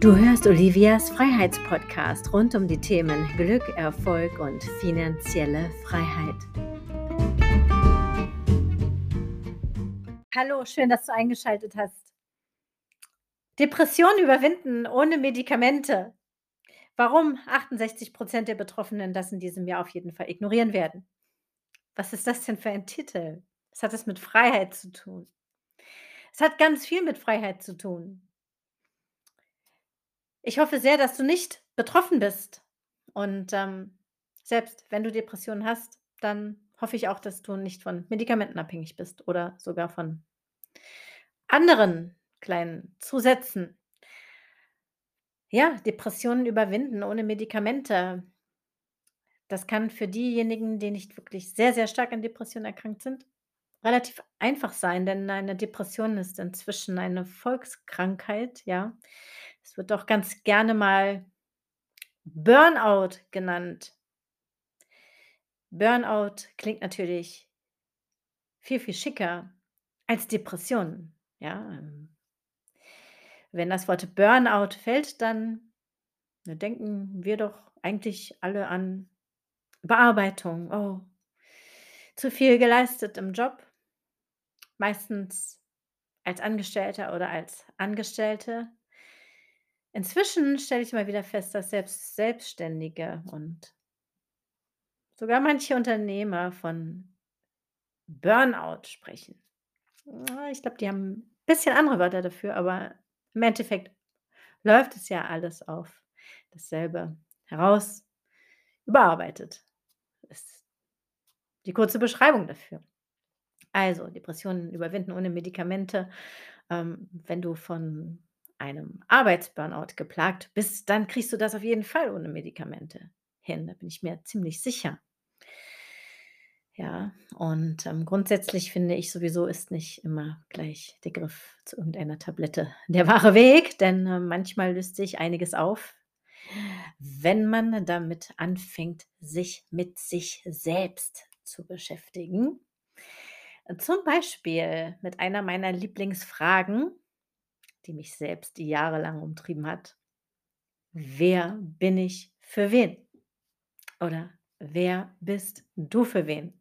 Du hörst Olivias Freiheitspodcast rund um die Themen Glück, Erfolg und finanzielle Freiheit. Hallo, schön, dass du eingeschaltet hast. Depression überwinden ohne Medikamente. Warum 68 Prozent der Betroffenen das in diesem Jahr auf jeden Fall ignorieren werden. Was ist das denn für ein Titel? Was hat es mit Freiheit zu tun? Es hat ganz viel mit Freiheit zu tun. Ich hoffe sehr, dass du nicht betroffen bist. Und ähm, selbst wenn du Depressionen hast, dann hoffe ich auch, dass du nicht von Medikamenten abhängig bist oder sogar von anderen kleinen Zusätzen. Ja, Depressionen überwinden ohne Medikamente. Das kann für diejenigen, die nicht wirklich sehr, sehr stark an Depressionen erkrankt sind, relativ einfach sein, denn eine Depression ist inzwischen eine Volkskrankheit, ja. Es wird auch ganz gerne mal Burnout genannt. Burnout klingt natürlich viel, viel schicker als Depression, ja. Wenn das Wort Burnout fällt, dann denken wir doch eigentlich alle an Bearbeitung. Oh, zu viel geleistet im Job, meistens als Angestellter oder als Angestellte. Inzwischen stelle ich mal wieder fest, dass selbst Selbstständige und sogar manche Unternehmer von Burnout sprechen. ich glaube, die haben ein bisschen andere Wörter dafür, aber im Endeffekt läuft es ja alles auf dasselbe heraus. Überarbeitet ist die kurze Beschreibung dafür. Also, Depressionen überwinden ohne Medikamente. Ähm, wenn du von einem Arbeitsburnout geplagt bist, dann kriegst du das auf jeden Fall ohne Medikamente hin. Da bin ich mir ziemlich sicher. Ja, und ähm, grundsätzlich finde ich sowieso ist nicht immer gleich der Griff zu irgendeiner Tablette der wahre Weg, denn äh, manchmal löst sich einiges auf, wenn man damit anfängt, sich mit sich selbst zu beschäftigen. Zum Beispiel mit einer meiner Lieblingsfragen, die mich selbst jahrelang umtrieben hat. Wer bin ich für wen? Oder wer bist du für wen?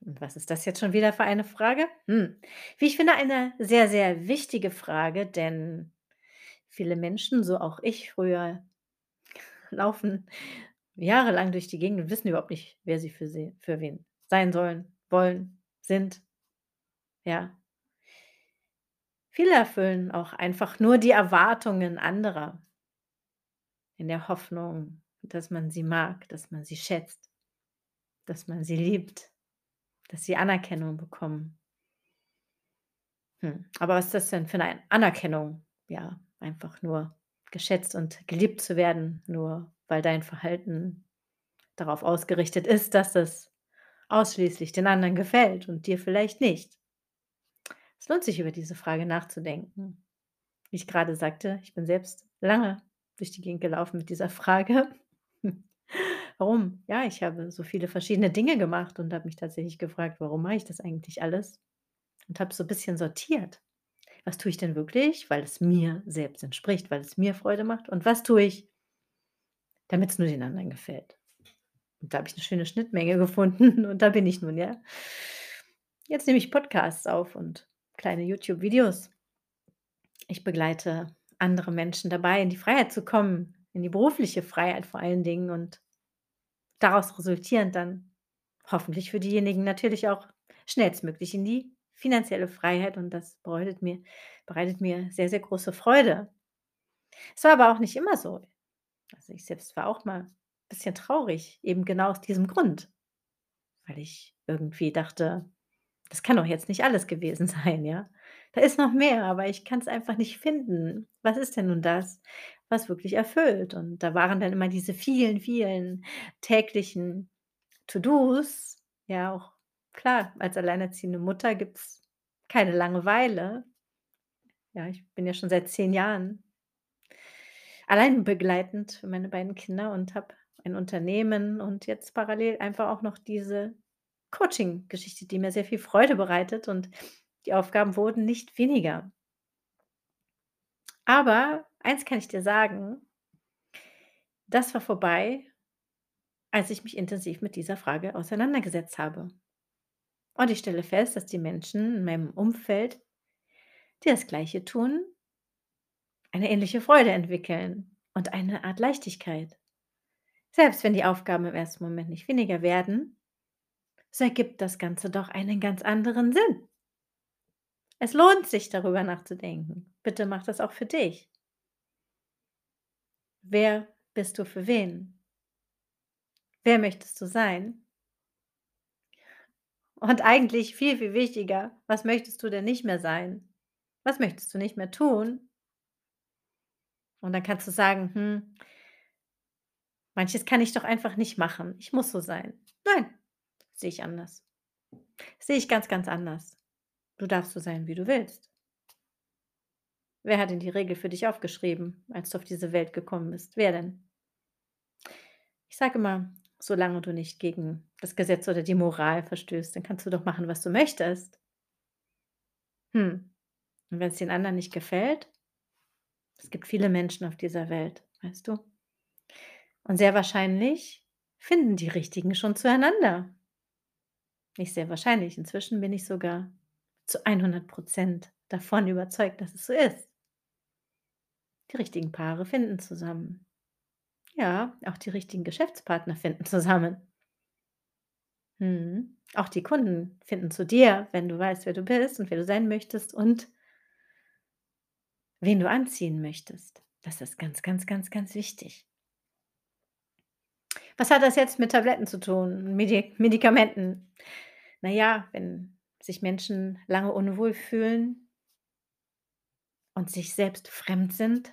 Und was ist das jetzt schon wieder für eine Frage? Hm. Wie ich finde, eine sehr, sehr wichtige Frage, denn viele Menschen, so auch ich früher, laufen jahrelang durch die Gegend und wissen überhaupt nicht, wer sie für, sie, für wen sein sollen, wollen, sind. Ja, Viele erfüllen auch einfach nur die Erwartungen anderer in der Hoffnung, dass man sie mag, dass man sie schätzt, dass man sie liebt, dass sie Anerkennung bekommen. Hm. Aber was ist das denn für eine Anerkennung? Ja, einfach nur geschätzt und geliebt zu werden, nur weil dein Verhalten darauf ausgerichtet ist, dass es ausschließlich den anderen gefällt und dir vielleicht nicht. Es lohnt sich, über diese Frage nachzudenken. Wie ich gerade sagte, ich bin selbst lange durch die Gegend gelaufen mit dieser Frage. Warum? Ja, ich habe so viele verschiedene Dinge gemacht und habe mich tatsächlich gefragt, warum mache ich das eigentlich alles? Und habe so ein bisschen sortiert. Was tue ich denn wirklich, weil es mir selbst entspricht, weil es mir Freude macht? Und was tue ich, damit es nur den anderen gefällt? Und da habe ich eine schöne Schnittmenge gefunden und da bin ich nun, ja. Jetzt nehme ich Podcasts auf und kleine YouTube-Videos. Ich begleite andere Menschen dabei, in die Freiheit zu kommen, in die berufliche Freiheit vor allen Dingen und daraus resultierend dann hoffentlich für diejenigen natürlich auch schnellstmöglich in die finanzielle Freiheit und das bereitet mir, bereitet mir sehr, sehr große Freude. Es war aber auch nicht immer so. Also ich selbst war auch mal ein bisschen traurig, eben genau aus diesem Grund, weil ich irgendwie dachte, das kann doch jetzt nicht alles gewesen sein, ja? Da ist noch mehr, aber ich kann es einfach nicht finden. Was ist denn nun das, was wirklich erfüllt? Und da waren dann immer diese vielen, vielen täglichen To-dos. Ja, auch klar, als alleinerziehende Mutter gibt es keine Langeweile. Ja, ich bin ja schon seit zehn Jahren allein begleitend für meine beiden Kinder und habe ein Unternehmen und jetzt parallel einfach auch noch diese Coaching-Geschichte, die mir sehr viel Freude bereitet und die Aufgaben wurden nicht weniger. Aber eins kann ich dir sagen das war vorbei, als ich mich intensiv mit dieser Frage auseinandergesetzt habe. Und ich stelle fest, dass die Menschen in meinem Umfeld, die das Gleiche tun eine ähnliche Freude entwickeln und eine Art Leichtigkeit. Selbst wenn die Aufgaben im ersten Moment nicht weniger werden, so ergibt das Ganze doch einen ganz anderen Sinn. Es lohnt sich, darüber nachzudenken. Bitte mach das auch für dich. Wer bist du für wen? Wer möchtest du sein? Und eigentlich viel, viel wichtiger, was möchtest du denn nicht mehr sein? Was möchtest du nicht mehr tun? Und dann kannst du sagen: „Hm“ „manches kann ich doch einfach nicht machen. Ich muss so sein.“ Nein, sehe ich anders. Sehe ich ganz, ganz anders. Du darfst so sein, wie du willst. Wer hat denn die Regel für dich aufgeschrieben, als du auf diese Welt gekommen bist? Wer denn? Ich sage immer, solange du nicht gegen das Gesetz oder die Moral verstößt, dann kannst du doch machen, was du möchtest. Hm, und wenn's den anderen nicht gefällt? Es gibt viele Menschen auf dieser Welt, weißt du? Und sehr wahrscheinlich finden die Richtigen schon zueinander. Nicht sehr wahrscheinlich, inzwischen bin ich sogar zu 100 % davon überzeugt, dass es so ist. Die richtigen Paare finden zusammen. Ja, auch die richtigen Geschäftspartner finden zusammen. Mhm. Auch die Kunden finden zu dir, wenn du weißt, wer du bist und wer du sein möchtest und wen du anziehen möchtest. Das ist ganz, ganz, ganz, ganz wichtig. Was hat das jetzt mit Tabletten zu tun, Medi Medikamenten? Na ja, wenn sich Menschen lange unwohl fühlen und sich selbst fremd sind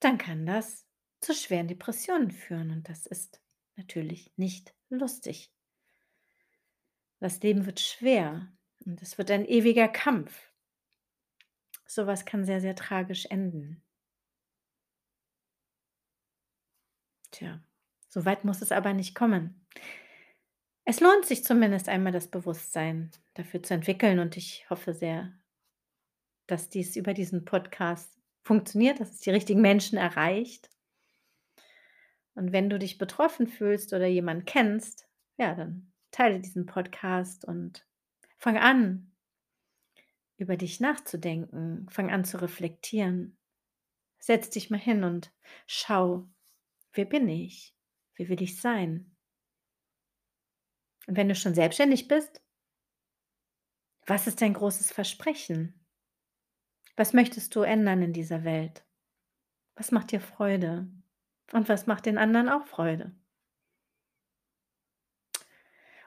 dann kann das zu schweren Depressionen führen und das ist natürlich nicht lustig. Das Leben wird schwer und es wird ein ewiger Kampf. So was kann sehr, sehr tragisch enden. Tja, so weit muss es aber nicht kommen. Es lohnt sich zumindest einmal das Bewusstsein dafür zu entwickeln und ich hoffe sehr dass dies über diesen Podcast funktioniert, dass es die richtigen Menschen erreicht. Und wenn du dich betroffen fühlst oder jemanden kennst, ja, dann teile diesen Podcast und fange an, über dich nachzudenken. Fang an zu reflektieren. Setz dich mal hin und schau: „Wer bin ich? Wie will ich sein?“ Und wenn du schon selbstständig bist was ist dein großes Versprechen? Was möchtest du ändern in dieser Welt? Was macht dir Freude? Und was macht den anderen auch Freude?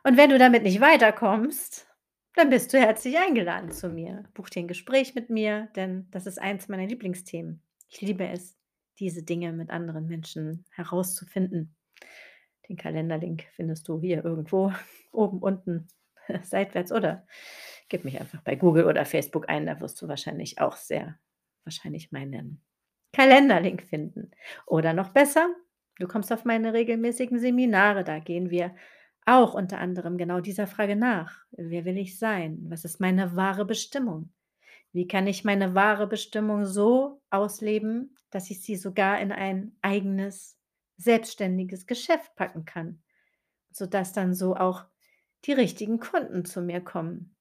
Und wenn du damit nicht weiterkommst, dann bist du herzlich eingeladen zu mir. Buch dir 'n Gespräch mit mir, denn das ist eins meiner Lieblingsthemen. Ich liebe es, diese Dinge mit anderen Menschen herauszufinden. Den Kalenderlink findest du hier irgendwo oben, unten, seitwärts oder gib mich einfach bei Google oder Facebook ein, da wirst du wahrscheinlich auch sehr wahrscheinlich meinen Kalenderlink finden. Oder noch besser, du kommst auf meine regelmäßigen Seminare, da gehen wir auch unter anderem genau dieser Frage nach: „Wer will ich sein? Was ist meine wahre Bestimmung? Wie kann ich meine wahre Bestimmung so ausleben, dass ich sie sogar in ein eigenes selbstständiges Geschäft packen kann, sodass dann so auch die richtigen Kunden zu mir kommen,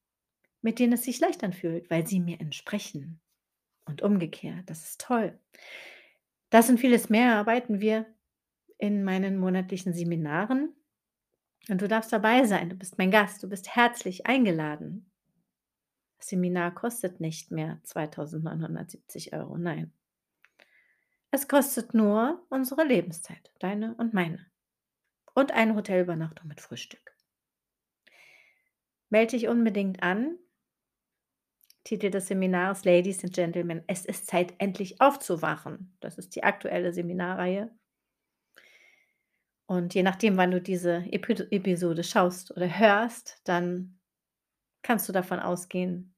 mit denen es sich leicht anfühlt, weil sie mir entsprechen und umgekehrt. Das ist toll. Das und vieles mehr erarbeiten wir in meinen monatlichen Seminaren und du darfst dabei sein. Du bist mein Gast, du bist herzlich eingeladen. Das Seminar kostet nicht mehr 2.970 €, nein. Es kostet nur unsere Lebenszeit, deine und meine. Und eine Hotelübernachtung mit Frühstück. Melde dich unbedingt an. Titel des Seminars: „Ladies and Gentlemen, es ist Zeit, endlich aufzuwachen.“ Das ist die aktuelle Seminarreihe. Und je nachdem, wann du diese Episode schaust oder hörst, dann kannst du davon ausgehen,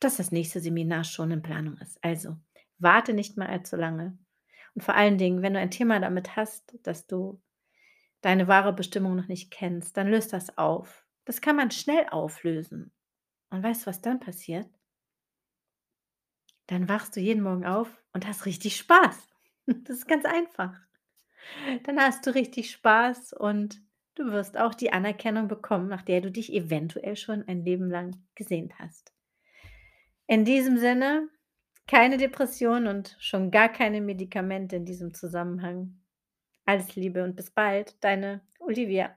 dass das nächste Seminar schon in Planung ist. Also, warte nicht mehr allzu lange. Und vor allen Dingen, wenn du ein Thema damit hast, dass du deine wahre Bestimmung noch nicht kennst, dann löse das auf. Das kann man schnell auflösen. Und weißt du, was dann passiert? dann wachst du jeden Morgen auf und hast richtig Spaß. Das ist ganz einfach. Dann hast du richtig Spaß und du wirst auch die Anerkennung bekommen, nach der du dich eventuell schon ein Leben lang gesehnt hast. In diesem Sinne, keine Depression und schon gar keine Medikamente in diesem Zusammenhang. Alles Liebe und bis bald, deine Olivia.